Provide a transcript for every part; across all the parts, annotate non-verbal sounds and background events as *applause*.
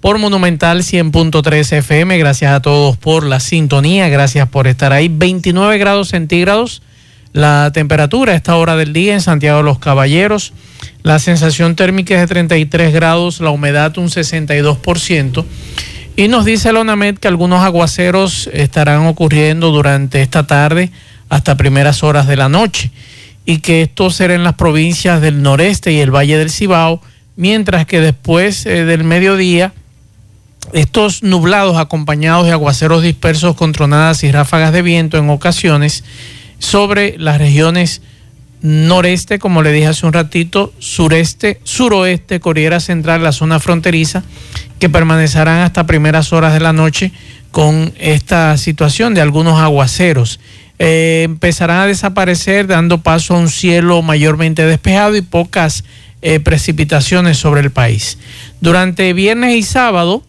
por Monumental 100.3 FM. Gracias a todos por la sintonía, gracias por estar ahí. 29 grados centígrados la temperatura a esta hora del día en Santiago de los Caballeros. La sensación térmica es de 33 grados, la humedad un 62%. Y nos dice la ONAMED que algunos aguaceros estarán ocurriendo durante esta tarde hasta primeras horas de la noche y que esto será en las provincias del noreste y el Valle del Cibao, mientras que después eh, del mediodía estos nublados acompañados de aguaceros dispersos con tronadas y ráfagas de viento en ocasiones sobre las regiones noreste, como le dije hace un ratito, sureste, suroeste, Corriera Central, la zona fronteriza, que permanecerán hasta primeras horas de la noche con esta situación de algunos aguaceros. Eh, empezarán a desaparecer dando paso a un cielo mayormente despejado y pocas eh, precipitaciones sobre el país. Durante viernes y sábado,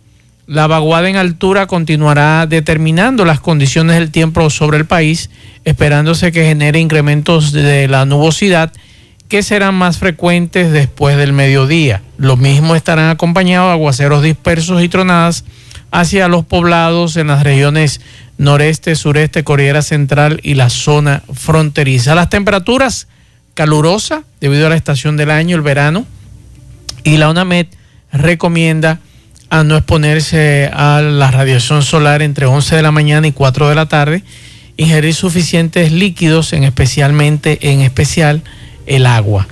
la vaguada en altura continuará determinando las condiciones del tiempo sobre el país, esperándose que genere incrementos de la nubosidad que serán más frecuentes después del mediodía. Lo mismo estarán acompañados de aguaceros dispersos y tronadas hacia los poblados en las regiones noreste, sureste, Cordillera Central y la zona fronteriza. Las temperaturas calurosas debido a la estación del año, el verano, y la UNAMED recomienda a no exponerse a la radiación solar entre 11 de la mañana y 4 de la tarde, ingerir suficientes líquidos, en especialmente en especial el agua.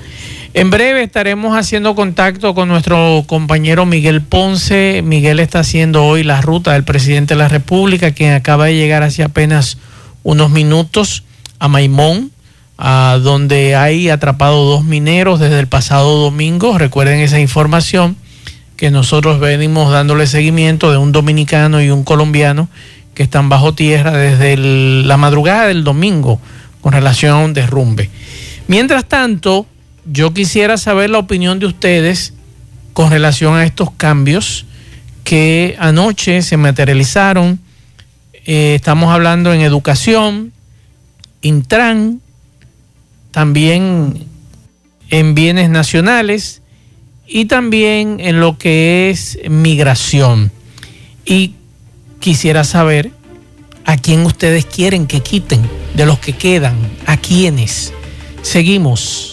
En breve estaremos haciendo contacto con nuestro compañero Miguel Ponce. Miguel está haciendo hoy la ruta del presidente de la República, quien acaba de llegar hace apenas unos minutos a Maimón, a donde hay atrapado dos mineros desde el pasado domingo. Recuerden esa información que nosotros venimos dándole seguimiento de un dominicano y un colombiano que están bajo tierra desde la madrugada del domingo con relación a un derrumbe. Mientras tanto, yo quisiera saber la opinión de ustedes con relación a estos cambios que anoche se materializaron. Eh, estamos hablando en educación, Intran, también en bienes nacionales y también en lo que es migración. Y quisiera saber a quién ustedes quieren que quiten de los que quedan, a quiénes. Seguimos.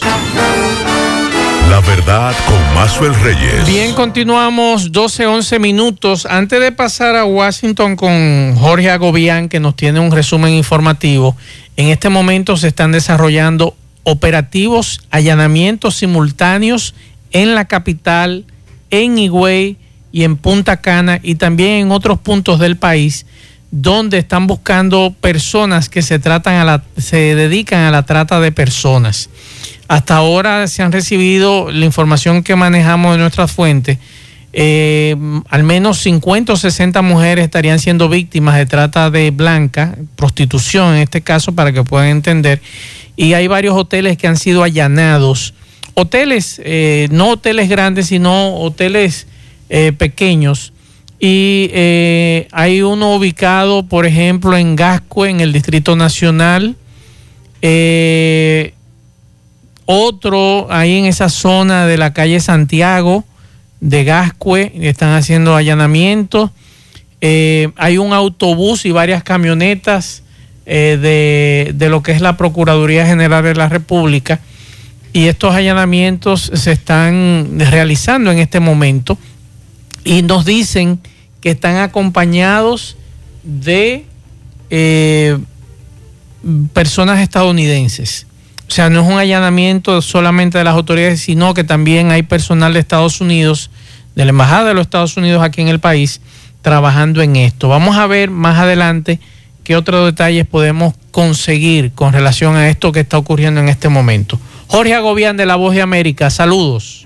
La verdad con Mazuel Reyes. Bien, continuamos 12, 11 minutos. Antes de pasar a Washington con Jorge Agobián, que nos tiene un resumen informativo, en este momento se están desarrollando operativos, allanamientos simultáneos en la capital, en Higüey y en Punta Cana y también en otros puntos del país donde están buscando personas que se tratan a la, se dedican a la trata de personas. Hasta ahora se han recibido la información que manejamos de nuestras fuentes. Eh, al menos 50 o 60 mujeres estarían siendo víctimas de trata de blanca, prostitución en este caso, para que puedan entender. Y hay varios hoteles que han sido allanados hoteles, eh, no hoteles grandes, sino hoteles eh, pequeños. Y eh, hay uno ubicado, por ejemplo, en Gascue, en el Distrito Nacional. otro ahí en esa zona de la calle Santiago de Gascue, están haciendo allanamientos. hay un autobús y varias camionetas de, de lo que es la Procuraduría General de la República y estos allanamientos se están realizando en este momento y nos dicen que están acompañados de eh, personas estadounidenses. O sea, no es un allanamiento solamente de las autoridades, sino que también hay personal de Estados Unidos, de la Embajada de los Estados Unidos aquí en el país, trabajando en esto. Vamos a ver más adelante qué otros detalles podemos conseguir con relación a esto que está ocurriendo en este momento. Jorge Agobián de La Voz de América, saludos.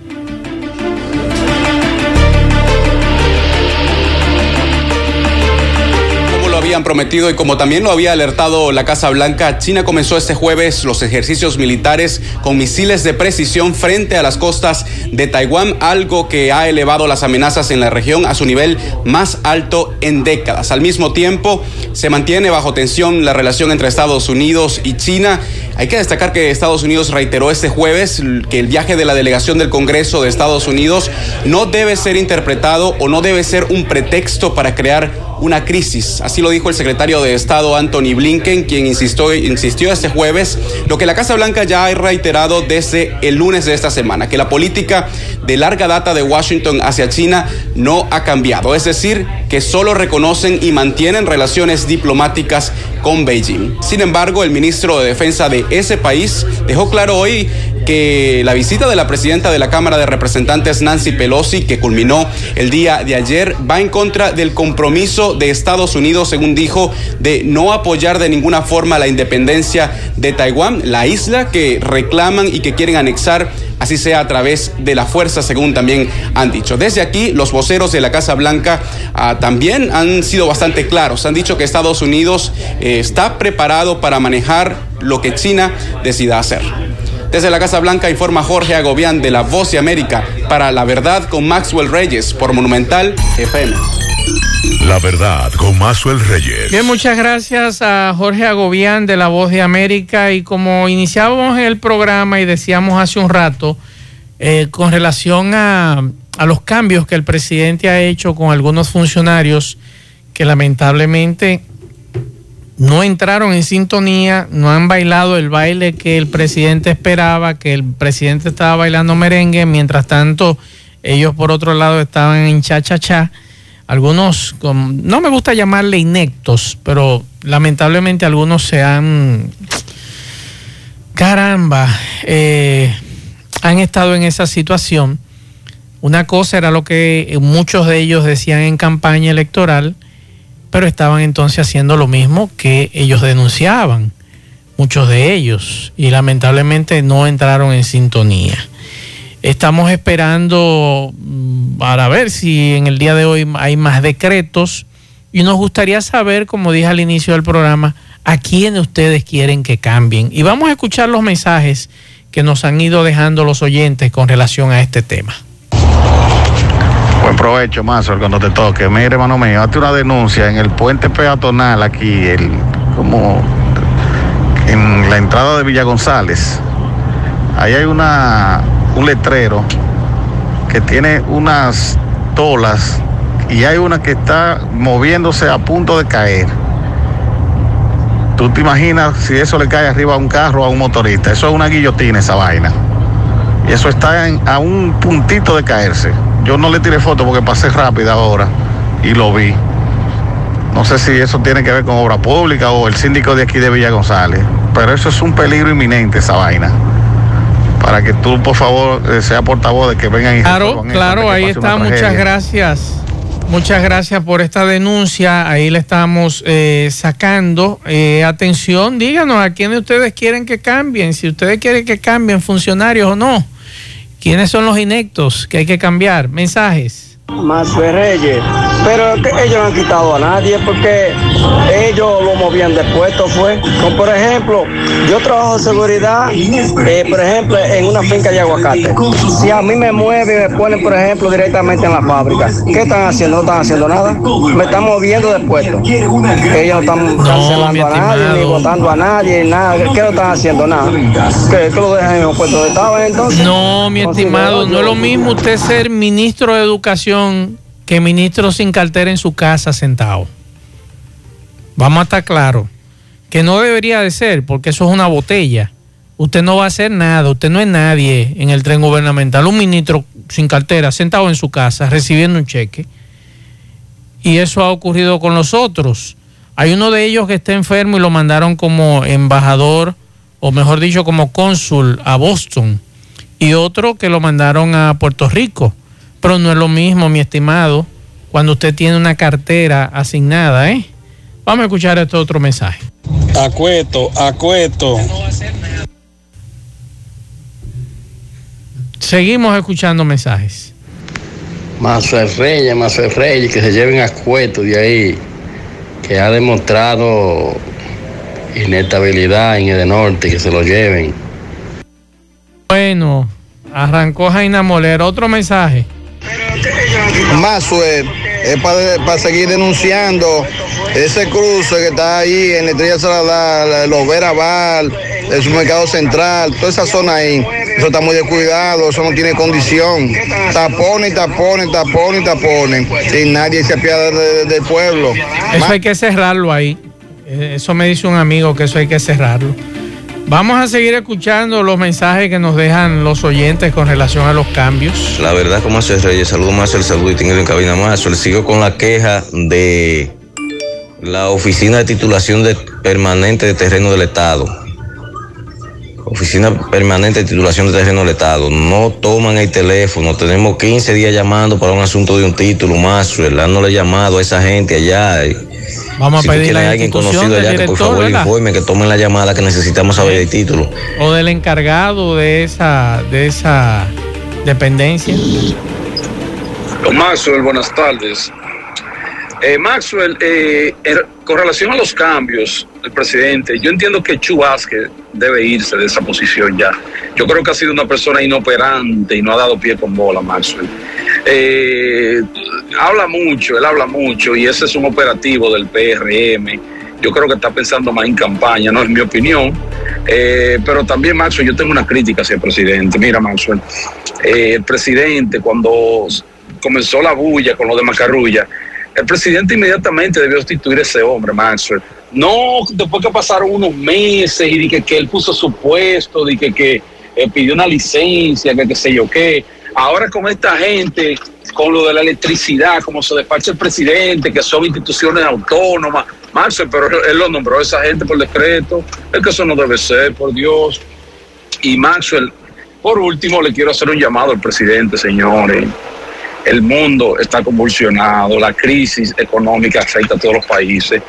Habían prometido y como también lo había alertado la Casa Blanca, China comenzó este jueves los ejercicios militares con misiles de precisión frente a las costas de Taiwán, algo que ha elevado las amenazas en la región a su nivel más alto en décadas. Al mismo tiempo, se mantiene bajo tensión la relación entre Estados Unidos y China. Hay que destacar que Estados Unidos reiteró este jueves que el viaje de la delegación del Congreso de Estados Unidos no debe ser interpretado o no debe ser un pretexto para crear una crisis. Así lo dijo el secretario de Estado Anthony Blinken, quien insistió, insistió este jueves, lo que la Casa Blanca ya ha reiterado desde el lunes de esta semana, que la política de larga data de Washington hacia China no ha cambiado, es decir, que solo reconocen y mantienen relaciones diplomáticas con Beijing. Sin embargo, el ministro de Defensa de ese país dejó claro hoy que la visita de la presidenta de la Cámara de Representantes, Nancy Pelosi, que culminó el día de ayer, va en contra del compromiso de Estados Unidos, según dijo, de no apoyar de ninguna forma la independencia de Taiwán, la isla que reclaman y que quieren anexar así sea a través de la fuerza, según también han dicho. Desde aquí, los voceros de la Casa Blanca ah, también han sido bastante claros. Han dicho que Estados Unidos eh, está preparado para manejar lo que China decida hacer. Desde la Casa Blanca informa Jorge Agobián de La Voz de América para La Verdad con Maxwell Reyes por Monumental FM. La Verdad con Maxwell Reyes. Bien, muchas gracias a Jorge Agobián de La Voz de América y como iniciábamos el programa y decíamos hace un rato, eh, con relación a, a los cambios que el presidente ha hecho con algunos funcionarios que lamentablemente no entraron en sintonía, no han bailado el baile que el presidente esperaba, que el presidente estaba bailando merengue, mientras tanto ellos por otro lado estaban en cha-cha-cha. Algunos, no me gusta llamarle inectos, pero lamentablemente algunos se han, caramba, eh, han estado en esa situación. Una cosa era lo que muchos de ellos decían en campaña electoral, pero estaban entonces haciendo lo mismo que ellos denunciaban, muchos de ellos, y lamentablemente no entraron en sintonía. Estamos esperando mm, para ver si en el día de hoy hay más decretos y nos gustaría saber, como dije al inicio del programa, a quién ustedes quieren que cambien. Y vamos a escuchar los mensajes que nos han ido dejando los oyentes con relación a este tema. Buen provecho, Mazo, cuando te toque. Mire, hermano mío, hazte una denuncia en el puente peatonal aquí, el, como en la entrada de Villa González. Ahí hay una, un letrero que tiene unas tolas y hay una que está moviéndose a punto de caer. Tú te imaginas si eso le cae arriba a un carro o a un motorista. Eso es una guillotina, esa vaina. Y eso está a un puntito de caerse. Yo no le tiré foto porque pasé rápido ahora y lo vi. No sé si eso tiene que ver con obra pública o el síndico de aquí de Villa González, pero eso es un peligro inminente esa vaina. Para que tú, por favor, eh, sea portavoz de que vengan y Claro, claro, ahí está. Muchas gracias. Muchas gracias por esta denuncia. Ahí le estamos eh, sacando. Eh, atención, díganos a quiénes ustedes quieren que cambien. Si ustedes quieren que cambien funcionarios o no. ¿Quiénes son los inectos que hay que cambiar? Mensajes. Más Reyes, pero ellos no han quitado a nadie porque ellos lo movían de puesto fue. Como por ejemplo, yo trabajo de seguridad, eh, por ejemplo, en una finca de aguacate. Si a mí me mueven y me ponen, por ejemplo, directamente en la fábrica, ¿qué están haciendo? No están haciendo nada. Me están moviendo de puesto. Ellos no están cancelando a nadie, ni votando a nadie, nada. ¿Qué no están haciendo? Nada. ¿Qué, lo dejan en el puesto de estaba entonces? No, mi estimado, no es lo mismo usted ser ministro de Educación que ministro sin cartera en su casa sentado. Vamos a estar claros. Que no debería de ser, porque eso es una botella. Usted no va a hacer nada, usted no es nadie en el tren gubernamental. Un ministro sin cartera, sentado en su casa, recibiendo un cheque. Y eso ha ocurrido con los otros. Hay uno de ellos que está enfermo y lo mandaron como embajador, o mejor dicho, como cónsul a Boston. Y otro que lo mandaron a Puerto Rico. Pero no es lo mismo, mi estimado, cuando usted tiene una cartera asignada, ¿eh? Vamos a escuchar este otro mensaje. Acueto, acueto. Seguimos escuchando mensajes. Más el Reyes, más el Reyes, que se lleven a cueto de ahí. que ha demostrado inestabilidad en el norte, que se lo lleven. Bueno, arrancó Jaina Moler. Otro mensaje. Más es para seguir denunciando ese cruce que está ahí en Estrella Salada, los Veraval, el supermercado central, toda esa zona ahí. Eso está muy descuidado, eso no tiene condición. Tapones, tapones, tapones, tapones. Y nadie se apiada del pueblo. Eso hay que cerrarlo ahí. Eh, eso me dice un amigo que eso hay que cerrarlo. Vamos a seguir escuchando los mensajes que nos dejan los oyentes con relación a los cambios. La verdad, como hace Reyes, saludo más el saludo y tengo en cabina más. Sigo con la queja de la oficina de titulación de permanente de terreno del Estado. Oficina permanente de titulación de terreno del Estado. No toman el teléfono. Tenemos 15 días llamando para un asunto de un título más. No le llamado a esa gente allá. Vamos a pedirle a alguien conocido allá que por favor informe, que tomen la llamada que necesitamos saber el título. O del encargado de esa, de esa dependencia. Maxwell, buenas tardes. Eh, Maxwell, eh, con relación a los cambios, el presidente, yo entiendo que Chu debe irse de esa posición ya. Yo creo que ha sido una persona inoperante y no ha dado pie con bola, Maxwell. Eh, habla mucho, él habla mucho y ese es un operativo del PRM. Yo creo que está pensando más en campaña, no es mi opinión. Eh, pero también, Maxwell, yo tengo una crítica hacia el presidente. Mira, Maxwell, eh, el presidente cuando comenzó la bulla con lo de Macarrulla, el presidente inmediatamente debió sustituir a ese hombre, Maxwell. No, después que pasaron unos meses y dije que él puso su puesto, dije que, que pidió una licencia, que qué sé yo qué. Ahora con esta gente con lo de la electricidad, como se despacha el presidente, que son instituciones autónomas. Marcel, pero él lo nombró a esa gente por decreto. Es que no debe ser, por Dios. Y Maxwell, por último, le quiero hacer un llamado al presidente, señores. El mundo está convulsionado, la crisis económica afecta a todos los países.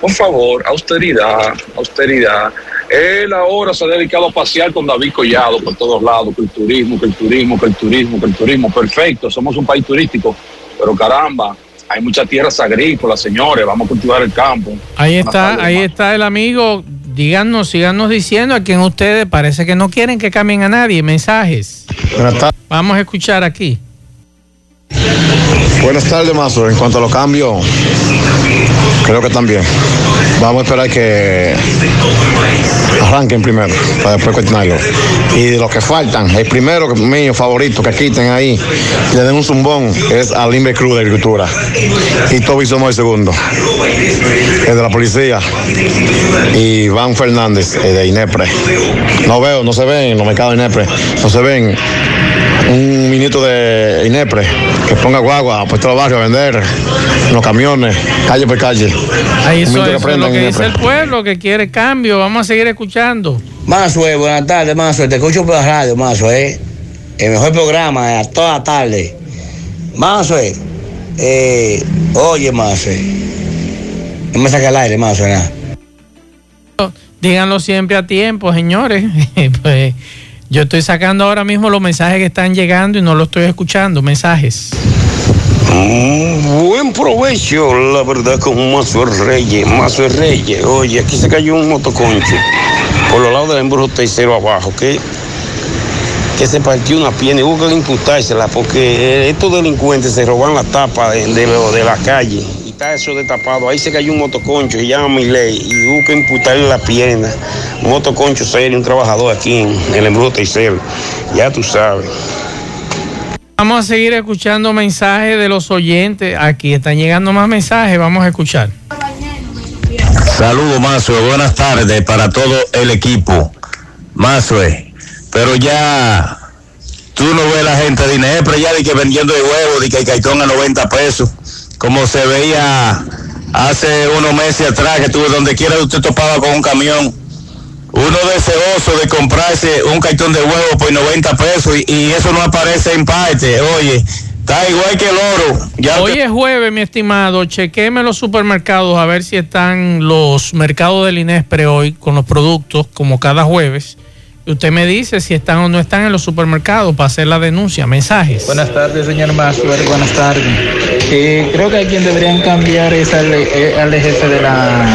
Por favor, austeridad, austeridad. Él ahora se ha dedicado a pasear con David Collado por todos lados, que el turismo, que el turismo, que el turismo, que el turismo. Perfecto, somos un país turístico, pero caramba, hay muchas tierras agrícolas, señores, vamos a cultivar el campo. Ahí está, ahí está el amigo. Díganos, síganos diciendo a quien ustedes parece que no quieren que cambien a nadie. Mensajes. Vamos a escuchar aquí. Buenas tardes, Mazo. En cuanto a los cambios, creo que también. Vamos a esperar que arranquen primero, para después cuestionarlo. Y de los que faltan, el primero mío favorito que quiten ahí, le den un zumbón, es Alimbe Cruz de Agricultura. Y Toby somos el segundo, el de la policía. Y Van Fernández, de INEPRE. No veo, no se ven en los mercados de INEPRE, no se ven un minuto de INEPRE que ponga guagua, puesto los barrios a vender, los camiones, calle por calle. Ahí eso, es lo que dice el pueblo, que quiere cambio. Vamos a seguir escuchando. Mazue, buenas tardes, Mazue. Te escucho por la radio, Mazue. ¿eh? El mejor programa, a toda la tarde. Mazue, eh, oye, Mazue. No me saca el aire, nada. Díganlo siempre a tiempo, señores. *laughs* pues yo estoy sacando ahora mismo los mensajes que están llegando y no los estoy escuchando. Mensajes. Mm, buen provecho, la verdad, con Mazo Reyes. Mazo Reyes. Oye, aquí se cayó un motoconcho por los lados del embrujo tercero abajo, que, que se partió una pierna y que imputársela porque estos delincuentes se roban la tapa de, de la calle está eso destapado. Ahí se cayó un motoconcho, se llama ley y hubo que imputarle la pierna. Un motoconcho serio, un trabajador aquí en el embrujo tercero. Ya tú sabes. Vamos a seguir escuchando mensajes de los oyentes. Aquí están llegando más mensajes, vamos a escuchar. Saludos, Mazue. Buenas tardes para todo el equipo. Mazue, pero ya tú no ves la gente de Inepre ya de que vendiendo de huevo, de que hay caitón a 90 pesos como se veía hace unos meses atrás, que tuve donde quiera usted topaba con un camión. Uno deseoso de comprarse un cartón de huevo por 90 pesos y, eso no aparece en parte. Oye, está igual que el oro. Ya Hoy es jueves, mi estimado. Chequeme los supermercados a ver si están los mercados del Inespre hoy con los productos, como cada jueves. Y usted me dice si están o no están en los supermercados para hacer la denuncia. Mensajes. Buenas tardes, señor Mazuer. Buenas tardes. Que creo que a quien deberían cambiar es al, eh, al jefe de la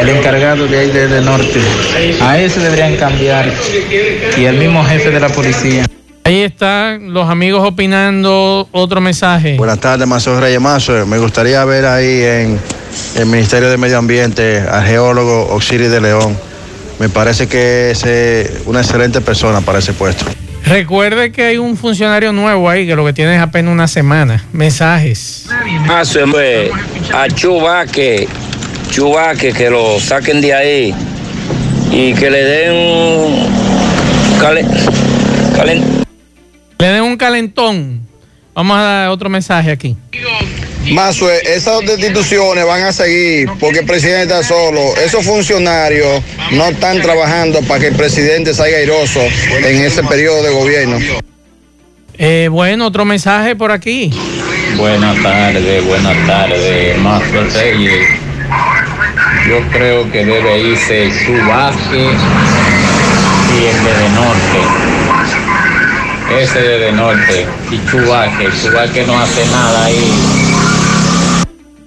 el encargado de ahí de, de norte a ese deberían cambiar y al mismo jefe de la policía Ahí están los amigos opinando. Otro mensaje. Buenas tardes, Mazo Reyes Mazo. Me gustaría ver ahí en el Ministerio de Medio Ambiente al geólogo Oxiri de León. Me parece que es eh, una excelente persona para ese puesto. Recuerde que hay un funcionario nuevo ahí que lo que tiene es apenas una semana. Mensajes. Mazo, pues, a Chubaque, Chubaque, que lo saquen de ahí y que le den un calen- calen- Le den un calentón. Vamos a dar otro mensaje aquí. Mazo, esas destituciones van a seguir porque el presidente está solo. Esos funcionarios no están trabajando para que el presidente salga airoso en ese periodo de gobierno. Eh, bueno, otro mensaje por aquí. Buenas tardes, buenas tardes, Mazo Reyes. Yo creo que debe irse Chubasque y el de, norte. Ese de, de norte y Chubasque. Chubasque no hace nada ahí.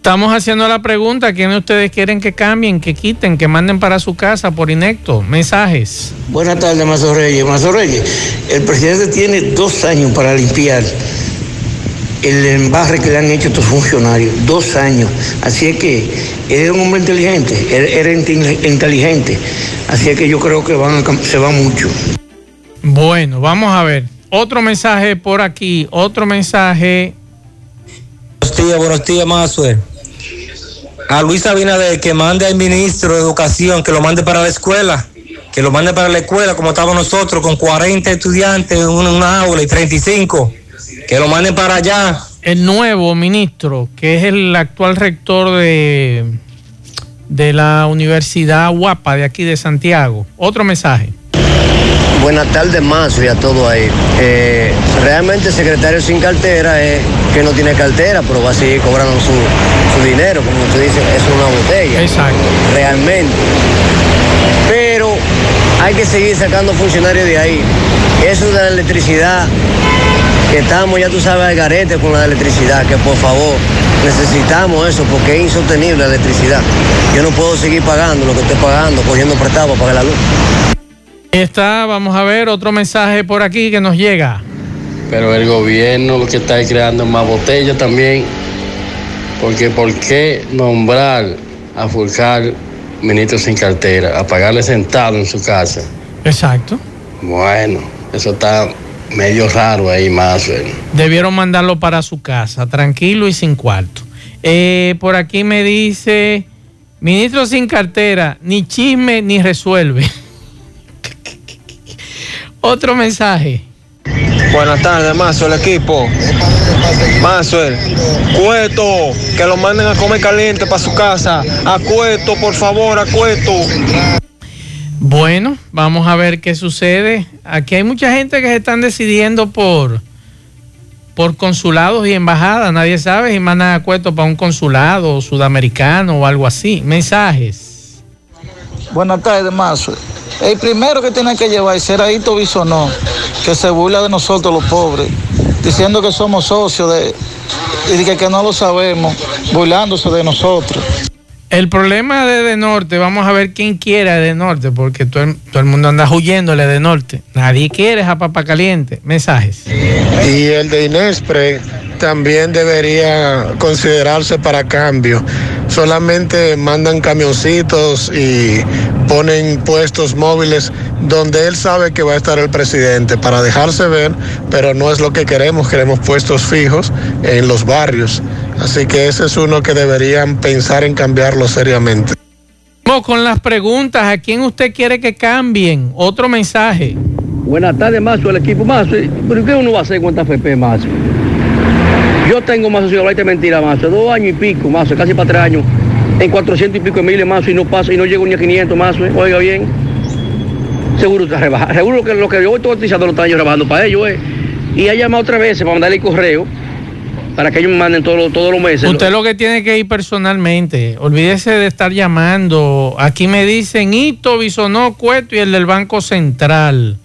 Estamos haciendo la pregunta, ¿quiénes ustedes quieren que cambien, que quiten, que manden para su casa por inecto? Mensajes. Buenas tardes, Mazo Reyes. Mazo Reyes, el presidente tiene dos años para limpiar el embarre que le han hecho estos funcionarios. Dos años. Así es que él era un hombre inteligente, él era inte- inteligente. Así es que yo creo que van a se va mucho. Bueno, vamos a ver. Otro mensaje por aquí, otro mensaje. Buenos días, buenos días, Mazue. A Luis Abinader que mande al ministro de Educación, que lo mande para la escuela, que lo mande para la escuela como estábamos nosotros, con 40 estudiantes en una, una aula y 35, que lo manden para allá. El nuevo ministro, que es el actual rector de, de la Universidad Guapa de aquí de Santiago. Otro mensaje. Buenas tardes, Mazo, y a todo ahí. Eh, realmente el secretario sin cartera es que no tiene cartera, pero va a seguir cobrando su, su dinero, como usted dice, es una botella. Exacto. Realmente. Pero hay que seguir sacando funcionarios de ahí. Eso de la electricidad, que estamos, ya tú sabes, al garete con la electricidad, que por favor, necesitamos eso, porque es insostenible la electricidad. Yo no puedo seguir pagando lo que estoy pagando, cogiendo prestado para pagar la luz. Ahí está, vamos a ver otro mensaje por aquí que nos llega. Pero el gobierno lo que está es creando más botellas también. Porque ¿por qué nombrar a Fulcar ministro sin cartera? A pagarle sentado en su casa. Exacto. Bueno, eso está medio raro ahí más. eh. Debieron mandarlo para su casa, tranquilo y sin cuarto. Eh, por aquí me dice, ministro sin cartera, ni chisme ni resuelve. *laughs* Otro mensaje. Buenas tardes, Mazo, el equipo. Mazo, Cueto, que lo manden a comer caliente para su casa. A Cueto, por favor, a. Bueno, vamos a ver qué sucede. Aquí hay mucha gente que se están decidiendo por, por consulados y embajadas. Nadie sabe si mandan a Cueto para un consulado sudamericano o algo así. Mensajes. Buenas tardes, Mazo. El primero que tiene que llevar será Hito Bisonó, que se burla de nosotros los pobres, diciendo que somos socios de, y que, que no lo sabemos, burlándose de nosotros. El problema de De Norte, vamos a ver quién quiere a De Norte, porque todo el, todo el mundo anda huyéndole de Norte. Nadie quiere a Papa Caliente. Mensajes. Y el de Inespre también debería considerarse para cambio. Solamente mandan camioncitos y ponen puestos móviles donde él sabe que va a estar el presidente para dejarse ver, pero no es lo que queremos, queremos puestos fijos en los barrios. Así que ese es uno que deberían pensar en cambiarlo seriamente. Vamos con las preguntas. ¿A quién usted quiere que cambien? Otro mensaje. Buenas tardes, Mazo, el equipo Mazo. ¿Pero qué uno va a hacer con esta FP, Mazo? Yo tengo si hablaste mentira, Mazo, dos años y pico, Mazo, casi para tres años, en 400 y pico de miles, Mazo, y no paso, y no llego ni a 500, Mazo, ¿eh? oiga bien. Seguro está rebajado. Seguro que lo que yo estoy utilizando lo están ellos rebajando para ellos, ¿eh? Y ha llamado otra vez para mandarle el correo para que ellos me manden todos los- todos los meses. Usted lo que tiene que ir personalmente. Olvídese de estar llamando. Aquí me dicen Hito, Bisonó, Cueto y el del Banco Central.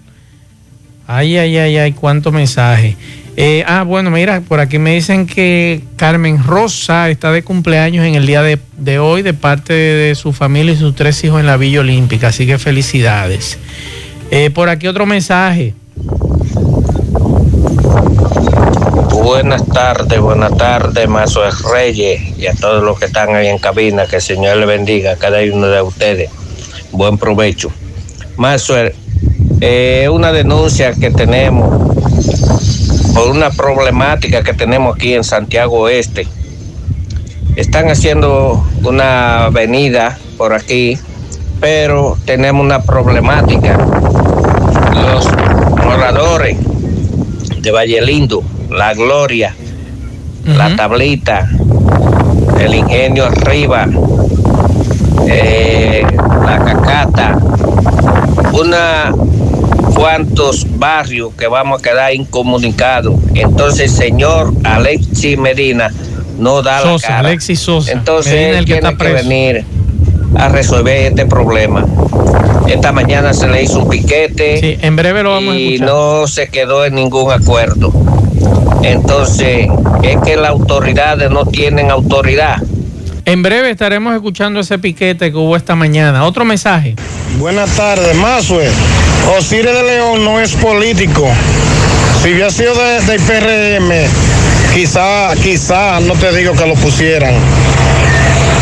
Ay, ay, ay, ay, cuánto mensaje. Eh, ah, bueno, mira, por aquí me dicen que Carmen Rosa está de cumpleaños en el día de, hoy de parte de, su familia y sus tres hijos en la Villa Olímpica, así que felicidades. Eh, por aquí otro mensaje. Buenas tardes, buenas tardes, Mazo Reyes y a todos los que están ahí en cabina. Que el Señor le bendiga a cada uno de ustedes. Buen provecho. Mazo, eh, una denuncia que tenemos por una problemática que tenemos aquí en Santiago Oeste. Están haciendo una avenida por aquí, pero tenemos una problemática. Los moradores de Valle Lindo, La Gloria, La Tablita, el Ingenio Arriba, eh, La Cacata, una cuantos barrios que vamos a quedar incomunicados. Entonces, señor Alexis Medina no da la cara. Alexis Sosa. Entonces, Medina, él el que tiene está que venir a resolver este problema. Esta mañana se le hizo un piquete Sí, en breve lo vamos a y no se quedó en ningún acuerdo. Entonces, es que las autoridades no tienen autoridad. En breve estaremos escuchando ese piquete que hubo esta mañana. Otro mensaje. Buenas tardes, Mazue. Osiris de León no es político. Si hubiera sido de- del PRM, quizá, quizá, no te digo que lo pusieran.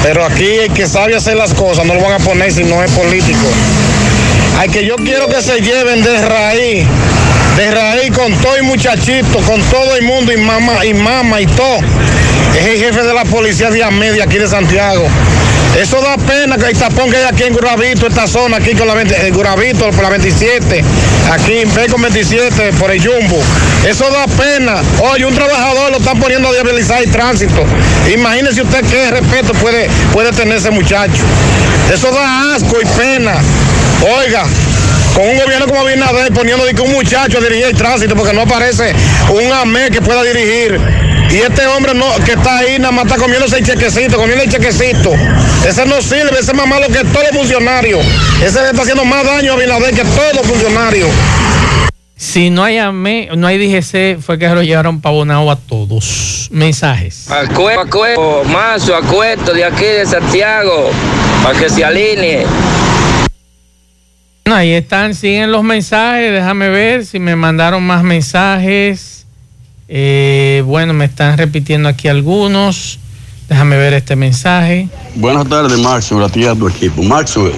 Pero aquí el que sabe hacer las cosas no lo van a poner si no es político. Al que yo quiero que se lleven de raíz, de raíz con todo y muchachito, con todo el mundo y mamá y mamá y todo. Es el jefe de la policía de Media aquí de Santiago. Eso da pena que el tapón que hay aquí en Guravito, esta zona aquí con la 20 el Guravito por la 27, aquí en B con 27 por el Jumbo. Eso da pena. Oye, un trabajador lo están poniendo a viabilizar el tránsito. Imagínese usted qué respeto puede, puede tener ese muchacho. Eso da asco y pena. Oiga, con un gobierno como Abinader poniendo de que un muchacho a dirigir el tránsito porque no aparece un AME que pueda dirigir. Y este hombre no, que está ahí nada más está comiéndose el chequecito, comiendo el chequecito. Ese no sirve, ese es más malo que todos los funcionarios. Ese le está haciendo más daño a Abinader que todos los funcionarios. Si no hay AME, no hay DGC, fue que se lo llevaron pavonado a todos. Mensajes. Acuerdo, acuerdo, mazo, acuerdo de aquí de Santiago, para que se alinee. Bueno, ahí están, siguen los mensajes. Déjame ver si me mandaron más mensajes. Eh, bueno, me están repitiendo aquí algunos. Déjame ver este mensaje. Buenas tardes, Maxwell, a ti y a tu equipo. Maxwell,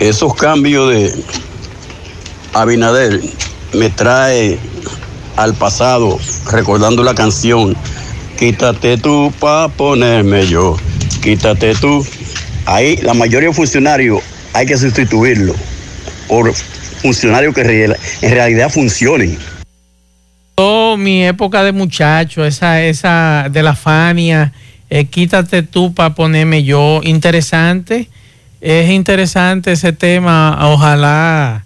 esos cambios de Abinader me trae al pasado, recordando la canción Quítate tú pa' ponerme yo, quítate tú. Ahí la mayoría de funcionarios hay que sustituirlo por funcionarios que en realidad funcionen. Mi época de muchacho, esa, esa de la Fania, eh, quítate tú para ponerme yo. Interesante, es interesante ese tema. Ojalá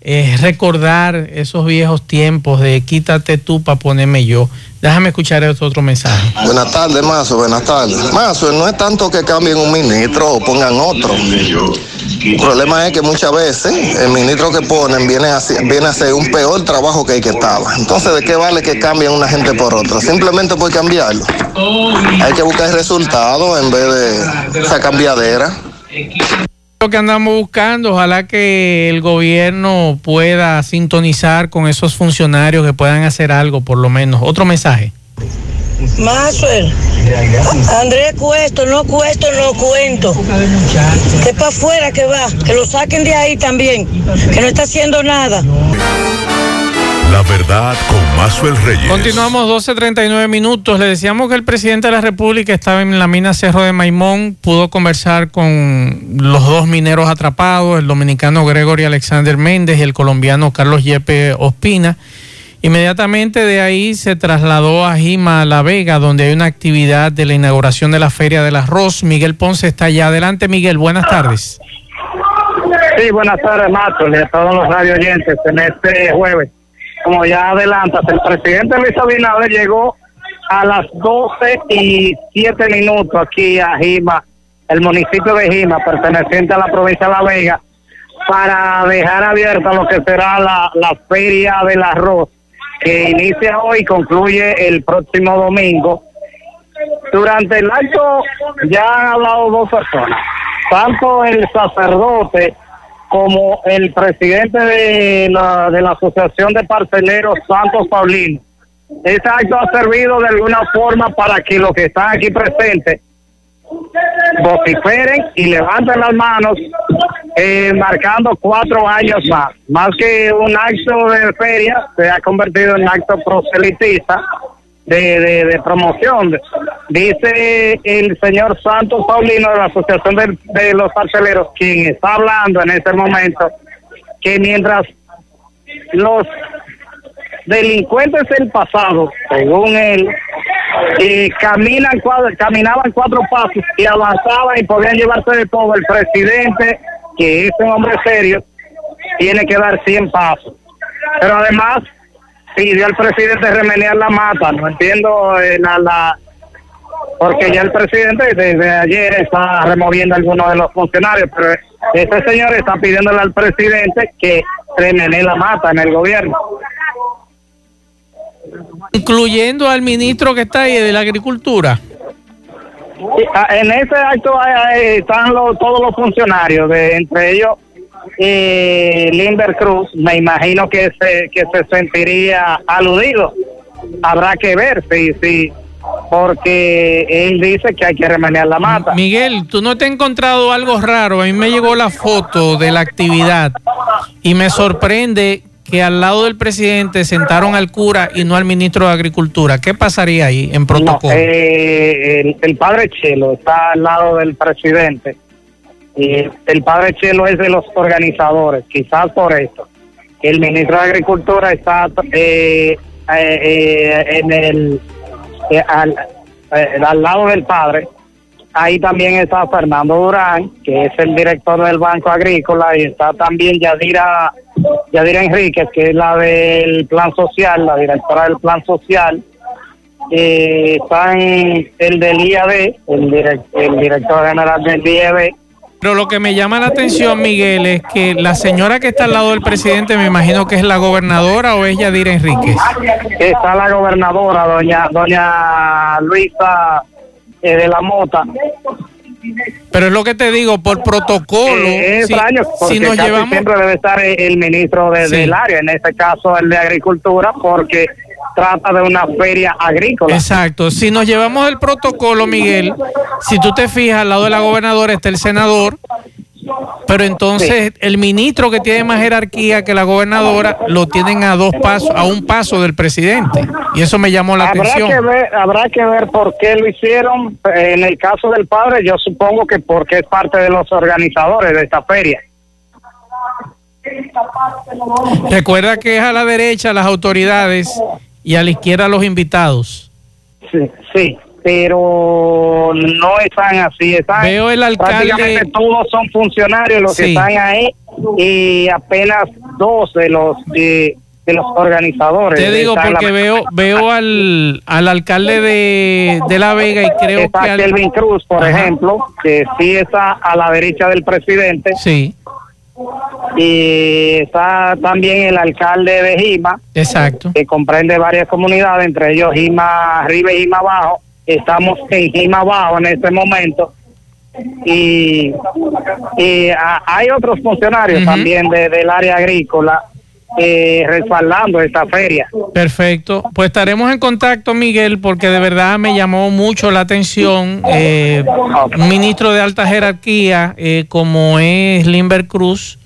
eh, recordar esos viejos tiempos de quítate tú para ponerme yo. Déjame escuchar este otro mensaje. Buenas tardes, Mazo, buenas tardes. Mazo, no es tanto que cambien un ministro o pongan otro. El problema es que muchas veces el ministro que ponen viene a, viene hacer un peor trabajo que el que estaba. Entonces, ¿de qué vale que cambien una gente por otra? Simplemente por cambiarlo. Hay que buscar el resultado en vez de esa cambiadera. Lo que andamos buscando, ojalá que el gobierno pueda sintonizar con esos funcionarios que puedan hacer algo, por lo menos. Otro mensaje. Maxwell, Andrés Cuesto, no cuesto, no cuento. Que para afuera que va, que lo saquen de ahí también, que no está haciendo nada. La verdad con Mazuel Reyes. Continuamos 12.39 minutos. Le decíamos que el presidente de la República estaba en la mina Cerro de Maimón, pudo conversar con los dos mineros atrapados, el dominicano Gregory Alexander Méndez y el colombiano Carlos Yepe Ospina. Inmediatamente de ahí se trasladó a Jima, La Vega, donde hay una actividad de la inauguración de la Feria del Arroz. Miguel Ponce está allá. Adelante, Miguel. Buenas tardes. Sí, buenas tardes, Matos, y a todos los radio oyentes en este jueves. Como ya adelantas, el presidente Luis Abinader llegó a las 12 y 7 minutos aquí a Jima, el municipio de Jima, perteneciente a la provincia de La Vega, para dejar abierta lo que será la, la feria del arroz, que inicia hoy y concluye el próximo domingo. Durante el acto ya han hablado dos personas, tanto el sacerdote como el presidente de la, de la Asociación de Parceleros Santos Paulino. Este acto ha servido de alguna forma para que los que están aquí presentes vociferen y levanten las manos eh, marcando cuatro años más. Más que un acto de feria, se ha convertido en acto proselitista de, de, promoción. Dice el señor Santos Paulino de la Asociación de, de los Parceleros, quien está hablando en este momento, que mientras los delincuentes del pasado, según él, y caminan cuatro, caminaban cuatro pasos y avanzaban y podían llevarse de todo. El presidente, que es un hombre serio, tiene que dar 100 pasos. Pero además pidió al presidente remenear la mata. No entiendo eh, la, la- porque ya el presidente desde ayer está removiendo a algunos de los funcionarios, pero este señor está pidiéndole al presidente que remenee la mata en el gobierno. Incluyendo al ministro que está ahí de la agricultura. Ah, En ese acto hay- hay- están los- todos los funcionarios, de, entre ellos eh, Limber Cruz, me imagino que se, que se sentiría aludido. Habrá que ver si, si, porque él dice que hay que remenear la mata. Miguel, ¿tú no te has encontrado algo raro? A mí me llegó la foto de la actividad y me sorprende que al lado del presidente sentaron al cura y no al ministro de Agricultura. ¿Qué pasaría ahí en No, protocolo? eh, el, el padre Chelo está al lado del presidente y el padre Chelo es de los organizadores, quizás por esto. El ministro de Agricultura está eh, eh, eh, en el eh, al, eh, al lado del padre. Ahí también está Fernando Durán, que es el director del Banco Agrícola, y está también Yadira, Yadira Enríquez, que es la del Plan Social, la directora del Plan Social eh, están el del IAD, el, direc- el director general del IAD. Pero lo que me llama la atención, Miguel, es que la señora que está al lado del presidente, me imagino que es la gobernadora o es Yadira Enríquez. Está la gobernadora, doña doña Luisa eh, de la Mota. Pero es lo que te digo, por protocolo. Eh, es si- extraño, porque si nos casi llevamos siempre debe estar el ministro de- Sí. del área, en este caso el de Agricultura, porque trata de una feria agrícola. Exacto. Si nos llevamos el protocolo, Miguel, si tú te fijas, al lado de la gobernadora está el senador, pero entonces el ministro que tiene más jerarquía que la gobernadora lo tienen a dos pasos, a un paso del presidente. Y eso me llamó la Habrá atención. que ver, habrá que ver por qué lo hicieron. En el caso del padre, yo supongo que porque es parte de los organizadores de esta feria. Recuerda que es a la derecha las autoridades y a la izquierda los invitados. Sí, sí, pero no están así. Están, Veo el alcalde- Prácticamente todos son funcionarios los que están ahí y apenas dos de los de, de los organizadores. Te digo la- porque veo veo al, al alcalde de, de La Vega y creo está que al- Kelvin Cruz, por Ajá. ejemplo, que sí está a la derecha del presidente. Sí, Y está también el alcalde de Jima, exacto. que comprende varias comunidades, entre ellos Jima Arriba y Jima Abajo. Estamos en Jima Abajo en este momento. Y, y ah, hay otros funcionarios también de- del área agrícola eh, respaldando esta feria. Perfecto. Pues estaremos en contacto, Miguel, porque de verdad me llamó mucho la atención eh, un ministro de alta jerarquía eh, como es Limber Cruz,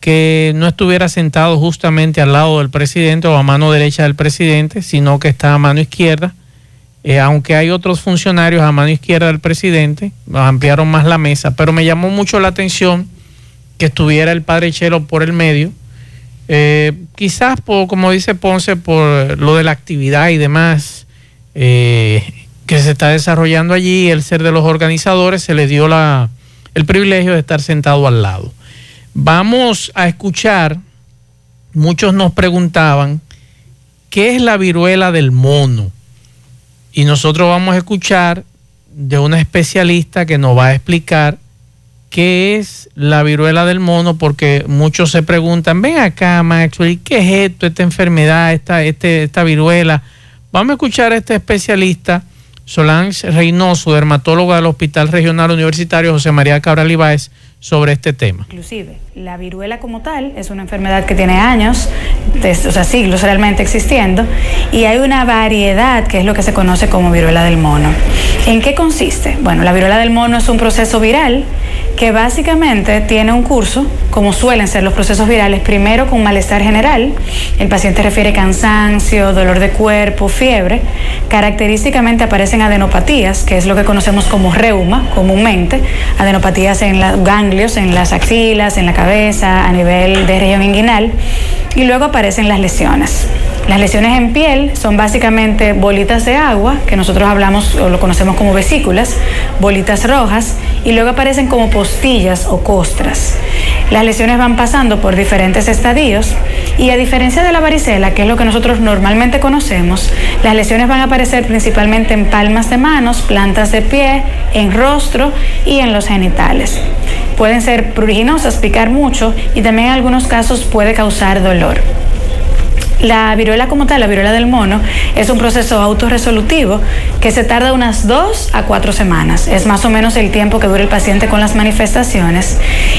que no estuviera sentado justamente al lado del presidente o a mano derecha del presidente, sino que está a mano izquierda. Eh, aunque hay otros funcionarios a mano izquierda del presidente, ampliaron más la mesa, pero me llamó mucho la atención que estuviera el padre Chelo por el medio. Eh, quizás, como dice Ponce, por lo de la actividad y demás eh, que se está desarrollando allí, el ser de los organizadores, se le dio el privilegio de estar sentado al lado. Vamos a escuchar, muchos nos preguntaban, ¿qué es la viruela del mono? Y nosotros vamos a escuchar de una especialista que nos va a explicar qué es la viruela del mono, porque muchos se preguntan, ven acá, Maxwell, ¿qué es esto, esta enfermedad, esta, este, esta viruela? Vamos a escuchar a este especialista, Solange Reynoso, dermatóloga del Hospital Regional Universitario José María Cabral Ibáez, sobre este tema. Inclusive, la viruela como tal es una enfermedad que tiene años, o sea, siglos realmente existiendo, y hay una variedad que es lo que se conoce como viruela del mono. ¿En qué consiste? Bueno, la viruela del mono es un proceso viral que básicamente tiene un curso, como suelen ser los procesos virales, primero con malestar general, el paciente refiere cansancio, dolor de cuerpo, fiebre, característicamente aparecen adenopatías, que es lo que conocemos como reuma comúnmente, adenopatías en la ganglios, en las axilas, en la cabeza, a nivel de región inguinal, y luego aparecen las lesiones. Las lesiones en piel son básicamente bolitas de agua, que nosotros hablamos o lo conocemos como vesículas, bolitas rojas, y luego aparecen como postillas o costras. Las lesiones van pasando por diferentes estadios y a diferencia de la varicela, que es lo que nosotros normalmente conocemos, las lesiones van a aparecer principalmente en palmas de manos, plantas de pie, en rostro y en los genitales. Pueden ser pruriginosas, picar mucho y también en algunos casos puede causar dolor. La viruela como tal, la viruela del mono, es un proceso autorresolutivo que se tarda unas dos a cuatro semanas. Es más o menos el tiempo que dura el paciente con las manifestaciones.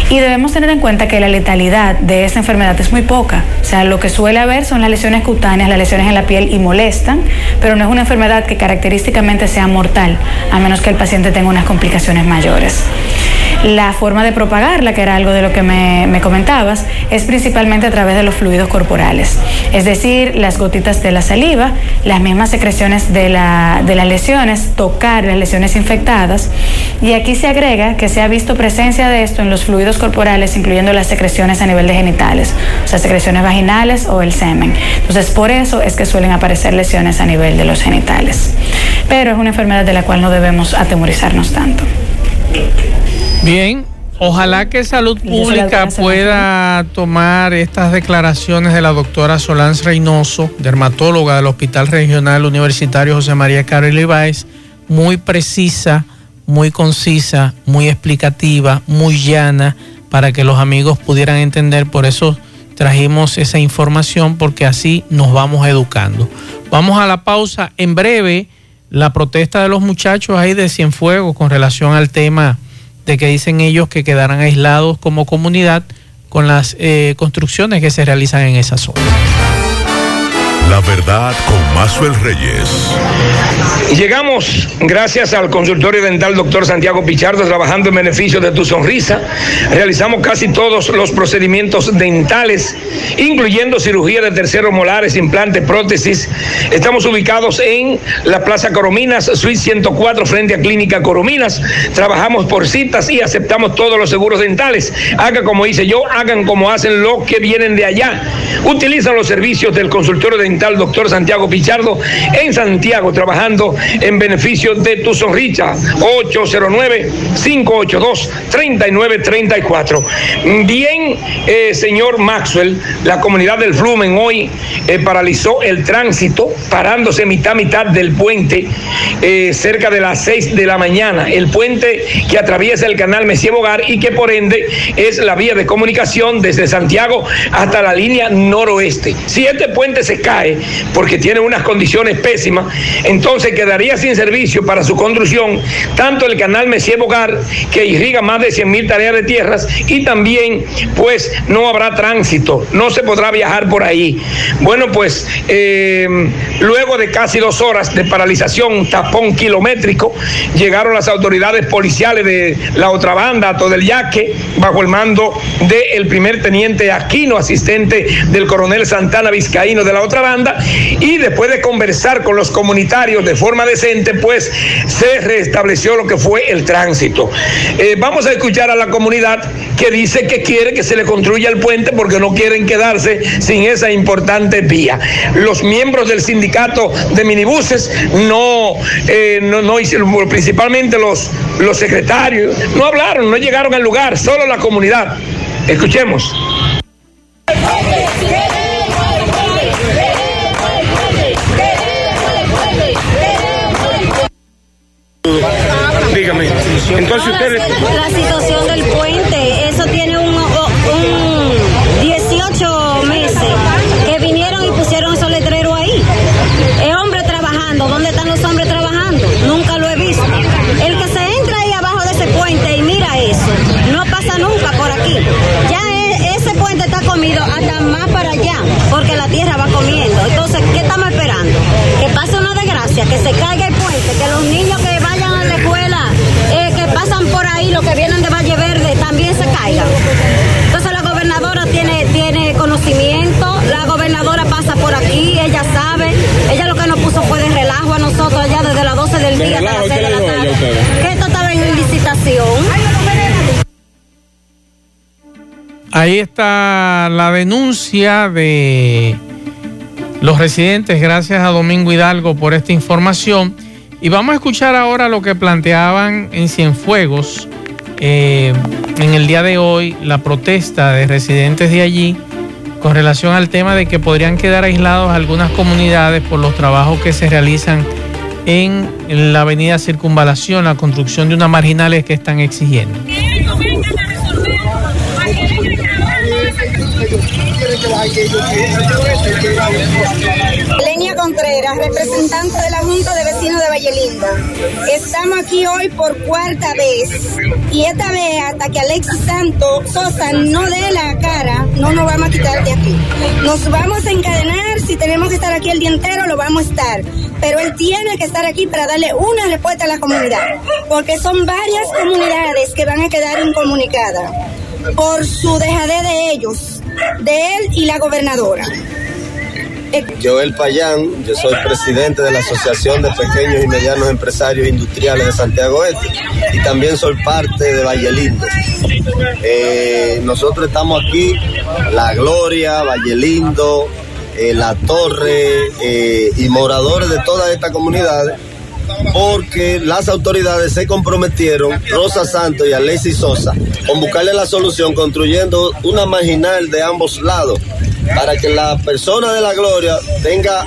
Y debemos tener en cuenta que la letalidad de esta enfermedad es muy poca. O sea, lo que suele haber son las lesiones cutáneas, las lesiones en la piel y molestan, pero no es una enfermedad que característicamente sea mortal, a menos que el paciente tenga unas complicaciones mayores. La forma de propagarla, que era algo de lo que me, me, comentabas, es principalmente a través de los fluidos corporales, es decir, las gotitas de la saliva, las mismas secreciones de, de las lesiones, tocar las lesiones infectadas. Y aquí se agrega que se ha visto presencia de esto en los fluidos corporales, incluyendo las secreciones a nivel de genitales, o sea, secreciones vaginales o el semen. Entonces, por eso es que suelen aparecer lesiones a nivel de los genitales. Pero es una enfermedad de la cual no debemos atemorizarnos tanto. Bien, ojalá que Salud Pública pueda tomar estas declaraciones de la doctora Solange Reynoso, dermatóloga del Hospital Regional Universitario José María Carlos Ibáez, muy precisa, muy concisa, muy explicativa, muy llana, para que los amigos pudieran entender. Por eso trajimos esa información, porque así nos vamos educando. Vamos a la pausa. En breve, la protesta de los muchachos ahí de Cienfuegos con relación al tema de que dicen ellos que quedarán aislados como comunidad con las eh, construcciones que se realizan en esa zona. La verdad con Mazuel Reyes. Llegamos gracias al consultorio dental doctor Santiago Pichardo trabajando en beneficio de tu sonrisa. Realizamos casi todos los procedimientos dentales, incluyendo cirugía de terceros molares, implantes, prótesis. Estamos ubicados en la Plaza Corominas, Suite 104, frente a Clínica Corominas. Trabajamos por citas y aceptamos todos los seguros dentales. Haga como hice yo, hagan como hacen los que vienen de allá. Utilizan los servicios del consultorio dental doctor Santiago Pichardo en Santiago, trabajando en beneficio de tu sonrisa. 809-582-3934. Bien, eh, señor Maxwell, la comunidad del Flumen hoy eh, paralizó el tránsito, parándose mitad mitad del puente eh, cerca de las 6 de la mañana. El puente que atraviesa el canal Messier Bogar y que por ende es la vía de comunicación desde Santiago hasta la línea noroeste. Si este puente se cae, porque tiene unas condiciones pésimas, entonces quedaría sin servicio para su construcción tanto el canal Messier Bogar, que irriga más de 100 mil tareas de tierras, y también pues no habrá tránsito, no se podrá viajar por ahí. Bueno, pues eh, luego de casi dos horas de paralización, tapón kilométrico, llegaron las autoridades policiales de la otra banda, todo el yaque, bajo el mando del primer teniente Aquino, asistente del coronel Santana Vizcaíno de la otra banda, y después de conversar con los comunitarios de forma decente, pues se restableció lo que fue el tránsito. Eh, vamos a escuchar a la comunidad que dice que quiere que se le construya el puente porque no quieren quedarse sin esa importante vía. Los miembros del sindicato de minibuses no, eh, no, no principalmente los, los secretarios, no hablaron, no llegaron al lugar, solo la comunidad. Escuchemos. Dígame. Entonces ustedes... La situación del puente, eso tiene un, un 18 meses que vinieron y pusieron esos letreros ahí. El hombre trabajando, ¿dónde están los hombres trabajando? Nunca lo he visto. El que se entra ahí abajo de ese puente y mira eso, no pasa nunca por aquí. Ese puente está comido hasta más para allá, porque la tierra va comiendo. Entonces, ¿qué estamos esperando? Que pase una desgracia, que se caiga el puente, que los niños que vayan a la escuela, eh, que pasan por ahí, los que vienen de Valle Verde, también se caigan. Entonces la gobernadora tiene, tiene conocimiento, la gobernadora pasa por aquí, ella sabe, ella lo que nos puso fue de relajo a nosotros allá desde las 12 del ¿De día hasta las ¿Qué 6 de la tarde. Que esto estaba en licitación. Ahí está la denuncia de los residentes, gracias a Domingo Hidalgo por esta información. Y vamos a escuchar ahora lo que planteaban en Cienfuegos eh, en el día de hoy, la protesta de residentes de allí con relación al tema de que podrían quedar aislados algunas comunidades por los trabajos que se realizan en la avenida Circunvalación, la construcción de unas marginales que están exigiendo. Lenia Contreras, representante de la Junta de Vecinos de Valle Linda. Estamos aquí hoy por cuarta vez y esta vez hasta que Alexis Santo Sosa no dé la cara, no nos vamos a quitar de aquí. Nos vamos a encadenar, si tenemos que estar aquí el día entero, lo vamos a estar. Pero él tiene que estar aquí para darle una respuesta a la comunidad, porque son varias comunidades que van a quedar incomunicadas por su dejadez de ellos, de él y la gobernadora. Joel Payán, yo soy presidente de la Asociación de Pequeños y Medianos Empresarios Industriales de Santiago Este y también soy parte de Valle Lindo. Eh, nosotros estamos aquí, La Gloria, Valle Lindo, eh, La Torre eh, y moradores de todas estas comunidades porque las autoridades se comprometieron, Rosa Santos y Alexis Sosa, con buscarle la solución construyendo una marginal de ambos lados para que la persona de la gloria tenga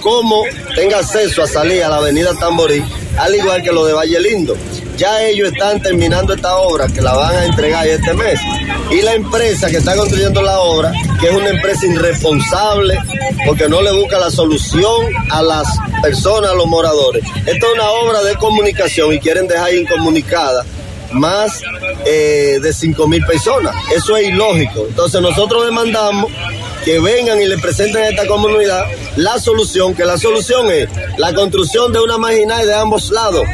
como tenga acceso a salir a la avenida Tamborí, al igual que lo de Valle Lindo. Ya ellos están terminando esta obra que la van a entregar este mes. Y la empresa que está construyendo la obra, que es una empresa irresponsable, porque no le busca la solución a las personas, a los moradores. Esta es una obra de comunicación y quieren dejar incomunicada más eh, de 5 mil personas. Eso es ilógico. Entonces nosotros demandamos que vengan y le presenten a esta comunidad la solución, que la solución es la construcción de una marginal de ambos lados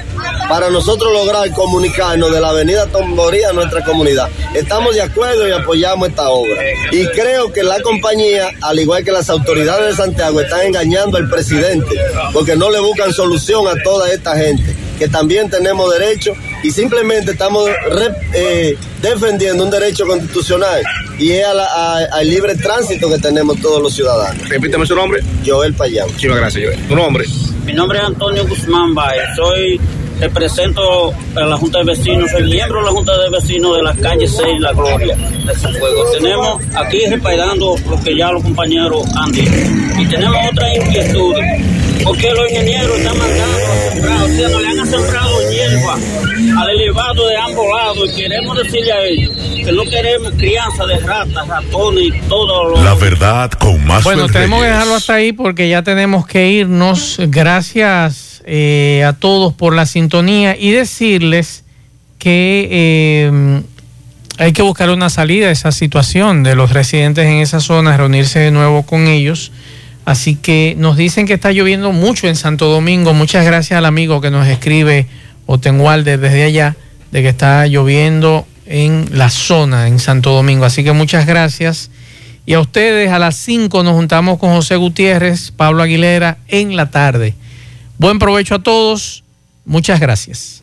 para nosotros lograr comunicarnos de la avenida Tomborí a nuestra comunidad. Estamos de acuerdo y apoyamos esta obra. Y creo que la compañía, al igual que las autoridades de Santiago, están engañando al presidente porque no le buscan solución a toda esta gente, que también tenemos derecho y simplemente estamos re- eh, defendiendo un derecho constitucional y es a la- a- al libre tránsito que tenemos todos los ciudadanos. Repítame su nombre. Joel Payán. Muchísimas gracias, Joel. Tu nombre. Mi nombre es Antonio Guzmán Baez. Soy, represento a la Junta de Vecinos, soy miembro de la Junta de Vecinos de la calle 6 La Gloria de Cienfuegos. Tenemos aquí respaldando lo que ya los compañeros han dicho. Y tenemos otra inquietud. Porque los ingenieros están mandando a sembrar, o sea, no le han sembrado hierba al elevado de ambos lados. Y queremos decirle a ellos que no queremos crianza de ratas, ratones y todo lo La verdad con más Bueno, tenemos que dejarlo hasta ahí porque ya tenemos que irnos. Gracias eh, a todos por la sintonía y decirles que eh, hay que buscar una salida a esa situación de los residentes en esa zona, reunirse de nuevo con ellos. Así que nos dicen que está lloviendo mucho en Santo Domingo. Muchas gracias al amigo que nos escribe Otenwalde desde allá, de que está lloviendo en la zona, en Santo Domingo. Así que muchas gracias. Y a ustedes a las 5 nos juntamos con José Gutiérrez, Pablo Aguilera en la tarde. Buen provecho a todos. Muchas gracias.